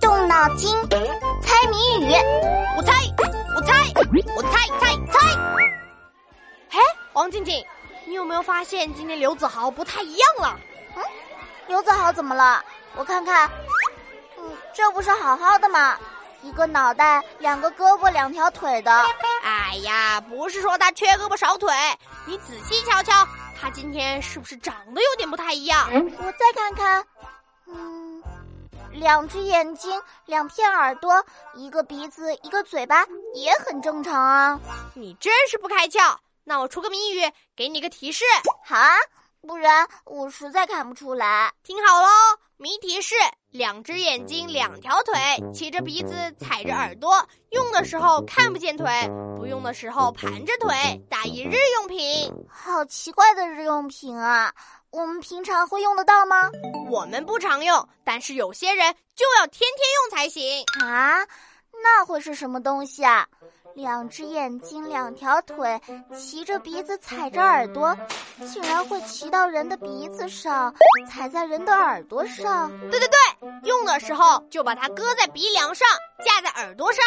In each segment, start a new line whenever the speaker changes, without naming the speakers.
动脑筋，猜谜语。
我猜，我猜，我猜猜猜。嘿，王静静，你有没有发现今天刘子豪不太一样了？
嗯，刘子豪怎么了？我看看，嗯，这不是好好的吗？一个脑袋，两个胳膊，两条腿的。
哎呀，不是说他缺胳膊少腿，你仔细瞧瞧，他今天是不是长得有点不太一样？
我再看看，嗯，两只眼睛，两片耳朵，一个鼻子，一个嘴巴，也很正常啊。
你真是不开窍。那我出个谜语，给你个提示。
好啊。不然我实在看不出来。
听好喽，谜题是：两只眼睛，两条腿，骑着鼻子，踩着耳朵，用的时候看不见腿，不用的时候盘着腿，打一日用品。
好奇怪的日用品啊！我们平常会用得到吗？
我们不常用，但是有些人就要天天用才行
啊。那会是什么东西啊？两只眼睛，两条腿，骑着鼻子，踩着耳朵，竟然会骑到人的鼻子上，踩在人的耳朵上。
对对对，用的时候就把它搁在鼻梁上，架在耳朵上。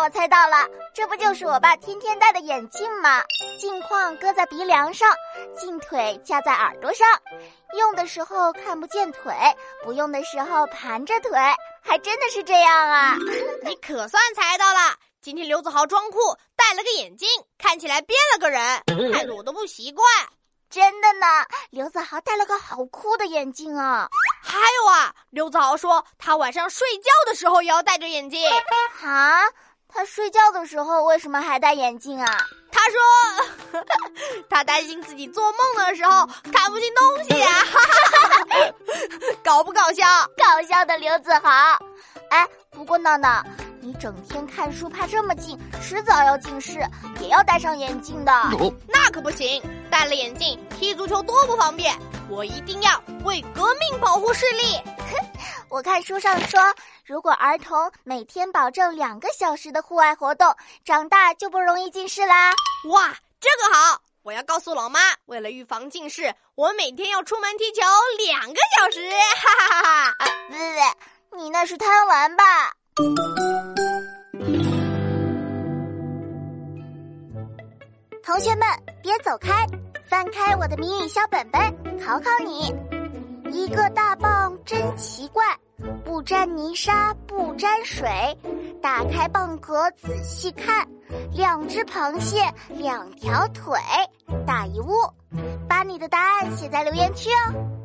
我猜到了，这不就是我爸天天戴的眼镜吗？镜框搁在鼻梁上，镜腿架在耳朵上，用的时候看不见腿，不用的时候盘着腿，还真的是这样啊！
你可算猜到了。今天刘子豪装酷，戴了个眼镜，看起来变了个人，害得我都不习惯。
真的呢，刘子豪戴了个好酷的眼镜啊！
还有啊，刘子豪说他晚上睡觉的时候也要戴着眼镜。
啊，他睡觉的时候为什么还戴眼镜啊？
他说 他担心自己做梦的时候看不清东西啊！搞不搞笑？
搞笑的刘子豪。哎，不过闹闹。你整天看书怕这么近，迟早要近视，也要戴上眼镜的。
那可不行，戴了眼镜踢足球多不方便。我一定要为革命保护视力。
我看书上说，如果儿童每天保证两个小时的户外活动，长大就不容易近视啦。
哇，这个好！我要告诉老妈，为了预防近视，我每天要出门踢球两个小时。哈哈哈哈！
不不，你那是贪玩吧？同学们，别走开，翻开我的谜语小本本，考考你。一个大棒真奇怪，不沾泥沙不沾水，打开蚌壳仔细看，两只螃蟹两条腿，打一物。把你的答案写在留言区哦。